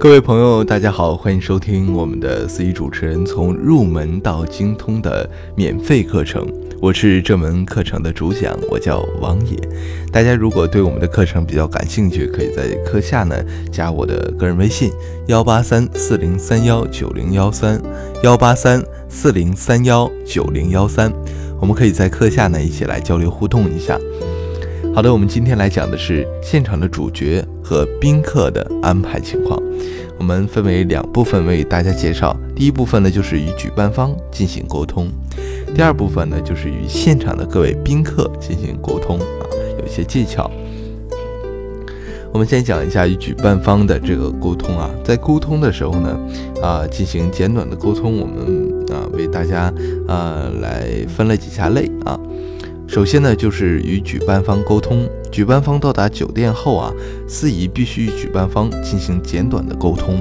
各位朋友，大家好，欢迎收听我们的司仪主持人从入门到精通的免费课程。我是这门课程的主讲，我叫王野。大家如果对我们的课程比较感兴趣，可以在课下呢加我的个人微信：幺八三四零三幺九零幺三，幺八三四零三幺九零幺三。我们可以在课下呢一起来交流互动一下。好的，我们今天来讲的是现场的主角和宾客的安排情况。我们分为两部分为大家介绍。第一部分呢，就是与举办方进行沟通；第二部分呢，就是与现场的各位宾客进行沟通啊，有一些技巧。我们先讲一下与举办方的这个沟通啊，在沟通的时候呢，啊，进行简短的沟通，我们啊为大家啊来分了几下类啊。首先呢，就是与举办方沟通。举办方到达酒店后啊，司仪必须与举办方进行简短的沟通。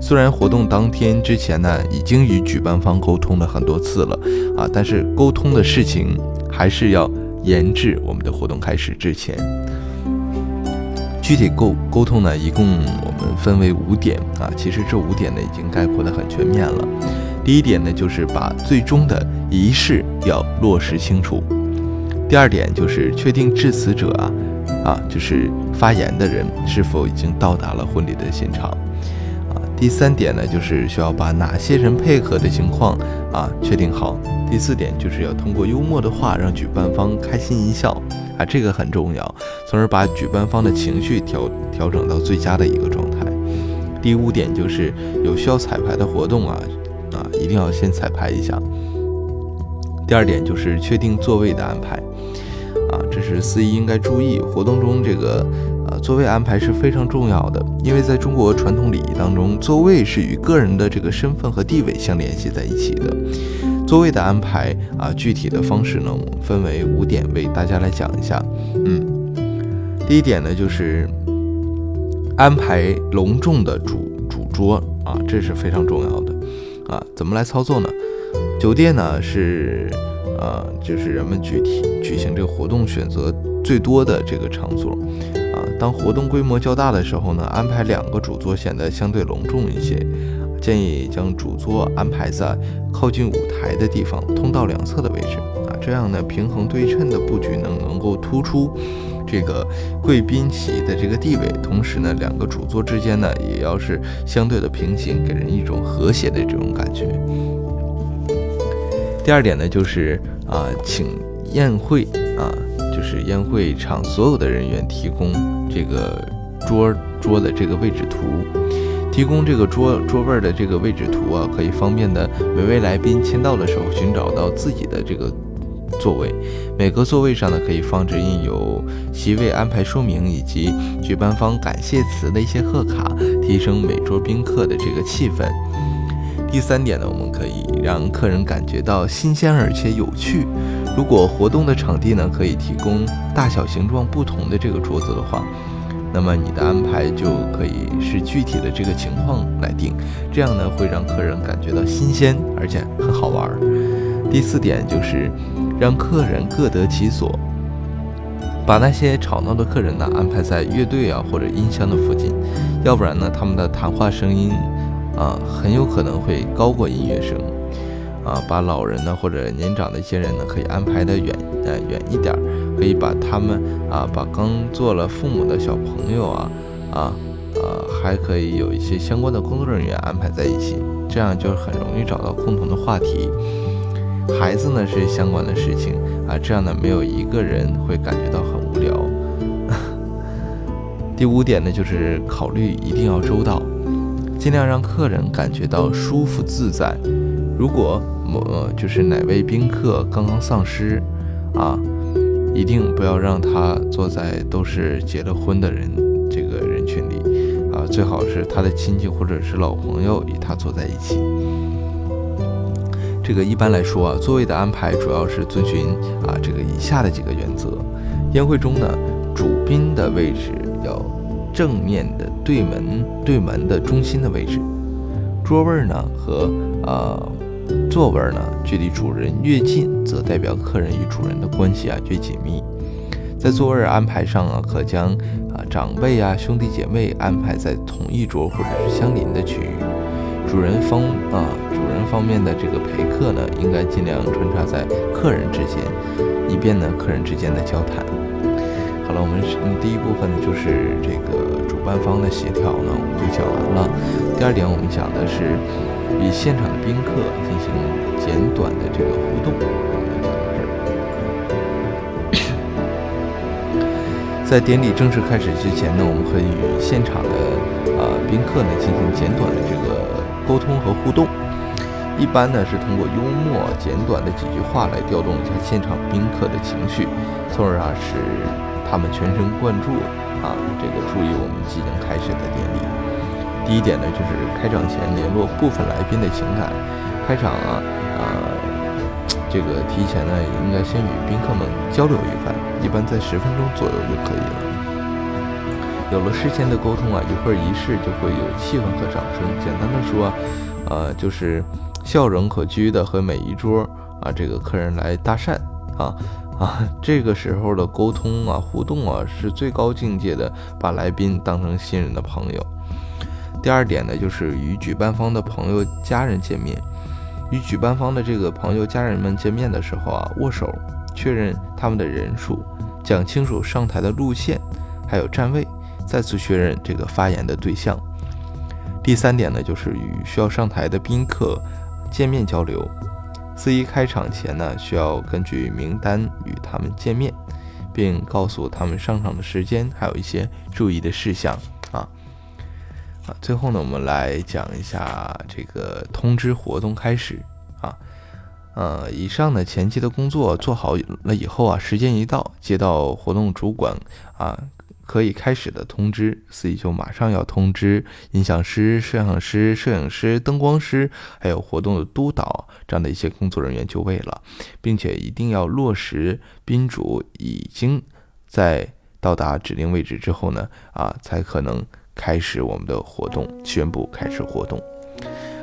虽然活动当天之前呢，已经与举办方沟通了很多次了啊，但是沟通的事情还是要延至我们的活动开始之前。具体沟沟通呢，一共我们分为五点啊，其实这五点呢已经概括的很全面了。第一点呢，就是把最终的仪式要落实清楚。第二点就是确定致辞者啊，啊，就是发言的人是否已经到达了婚礼的现场，啊，第三点呢，就是需要把哪些人配合的情况啊确定好。第四点就是要通过幽默的话让举办方开心一笑，啊，这个很重要，从而把举办方的情绪调调整到最佳的一个状态。第五点就是有需要彩排的活动啊，啊，一定要先彩排一下。第二点就是确定座位的安排，这是司仪应该注意。活动中这个呃座位安排是非常重要的，因为在中国传统礼仪当中，座位是与个人的这个身份和地位相联系在一起的。座位的安排啊，具体的方式呢，分为五点为大家来讲一下。嗯，第一点呢就是安排隆重的主主桌啊，这是非常重要的啊，怎么来操作呢？酒店呢是，呃，就是人们具体举行这个活动选择最多的这个场所，啊，当活动规模较大的时候呢，安排两个主桌显得相对隆重一些，建议将主桌安排在靠近舞台的地方，通道两侧的位置，啊，这样呢平衡对称的布局能能够突出这个贵宾席的这个地位，同时呢两个主桌之间呢也要是相对的平行，给人一种和谐的这种感觉。第二点呢，就是啊，请宴会啊，就是宴会场所有的人员提供这个桌桌的这个位置图，提供这个桌桌位的这个位置图啊，可以方便的每位来宾签到的时候寻找到自己的这个座位。每个座位上呢，可以放置印有席位安排说明以及举办方感谢词的一些贺卡，提升每桌宾客的这个气氛。第三点呢，我们可以让客人感觉到新鲜而且有趣。如果活动的场地呢可以提供大小形状不同的这个桌子的话，那么你的安排就可以是具体的这个情况来定，这样呢会让客人感觉到新鲜而且很好玩。第四点就是让客人各得其所，把那些吵闹的客人呢安排在乐队啊或者音箱的附近，要不然呢他们的谈话声音。啊，很有可能会高过音乐声，啊，把老人呢或者年长的一些人呢，可以安排的远呃远一点，可以把他们啊，把刚做了父母的小朋友啊，啊，呃，还可以有一些相关的工作人员安排在一起，这样就很容易找到共同的话题。孩子呢是相关的事情啊，这样呢没有一个人会感觉到很无聊。第五点呢就是考虑一定要周到。尽量让客人感觉到舒服自在。如果某就是哪位宾客刚刚丧失，啊，一定不要让他坐在都是结了婚的人这个人群里，啊，最好是他的亲戚或者是老朋友与他坐在一起。这个一般来说啊，座位的安排主要是遵循啊这个以下的几个原则。宴会中呢，主宾的位置要。正面的对门对门的中心的位置，桌位呢和呃座位呢距离主人越近，则代表客人与主人的关系啊越紧密。在座位安排上啊，可将啊长辈啊兄弟姐妹安排在同一桌或者是相邻的区域。主人方啊，主人方面的这个陪客呢，应该尽量穿插在客人之间，以便呢客人之间的交谈。好了，我们第一部分呢就是这个主办方的协调呢，我们就讲完了。第二点，我们讲的是与现场的宾客进行简短的这个互动。在典礼正式开始之前呢，我们可以与现场的呃宾客呢进行简短的这个沟通和互动。一般呢是通过幽默简短的几句话来调动一下现场宾客的情绪，从而啊使他们全神贯注啊这个注意我们即将开始的典礼。第一点呢就是开场前联络部分来宾的情感。开场啊呃这个提前呢应该先与宾客们交流一番。一般在十分钟左右就可以了。有了事先的沟通啊，一会儿仪式就会有气氛和掌声。简单的说，呃，就是笑容可掬的和每一桌啊这个客人来搭讪啊啊，这个时候的沟通啊互动啊是最高境界的，把来宾当成信任的朋友。第二点呢，就是与举办方的朋友家人见面，与举办方的这个朋友家人们见面的时候啊，握手。确认他们的人数，讲清楚上台的路线，还有站位，再次确认这个发言的对象。第三点呢，就是与需要上台的宾客见面交流。司仪开场前呢，需要根据名单与他们见面，并告诉他们上场的时间，还有一些注意的事项啊。啊，最后呢，我们来讲一下这个通知活动开始啊。呃，以上的前期的工作做好了以后啊，时间一到，接到活动主管啊可以开始的通知，司仪就马上要通知音响师、摄像师、摄影师、灯光师，还有活动的督导这样的一些工作人员就位了，并且一定要落实宾主已经在到达指定位置之后呢，啊，才可能开始我们的活动，宣布开始活动。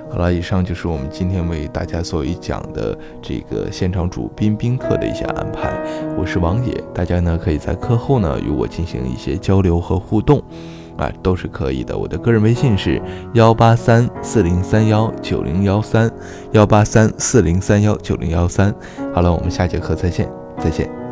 好了，以上就是我们今天为大家所讲的这个现场主宾宾客的一些安排。我是王野，大家呢可以在课后呢与我进行一些交流和互动，啊，都是可以的。我的个人微信是幺八三四零三幺九零幺三幺八三四零三幺九零幺三。好了，我们下节课再见，再见。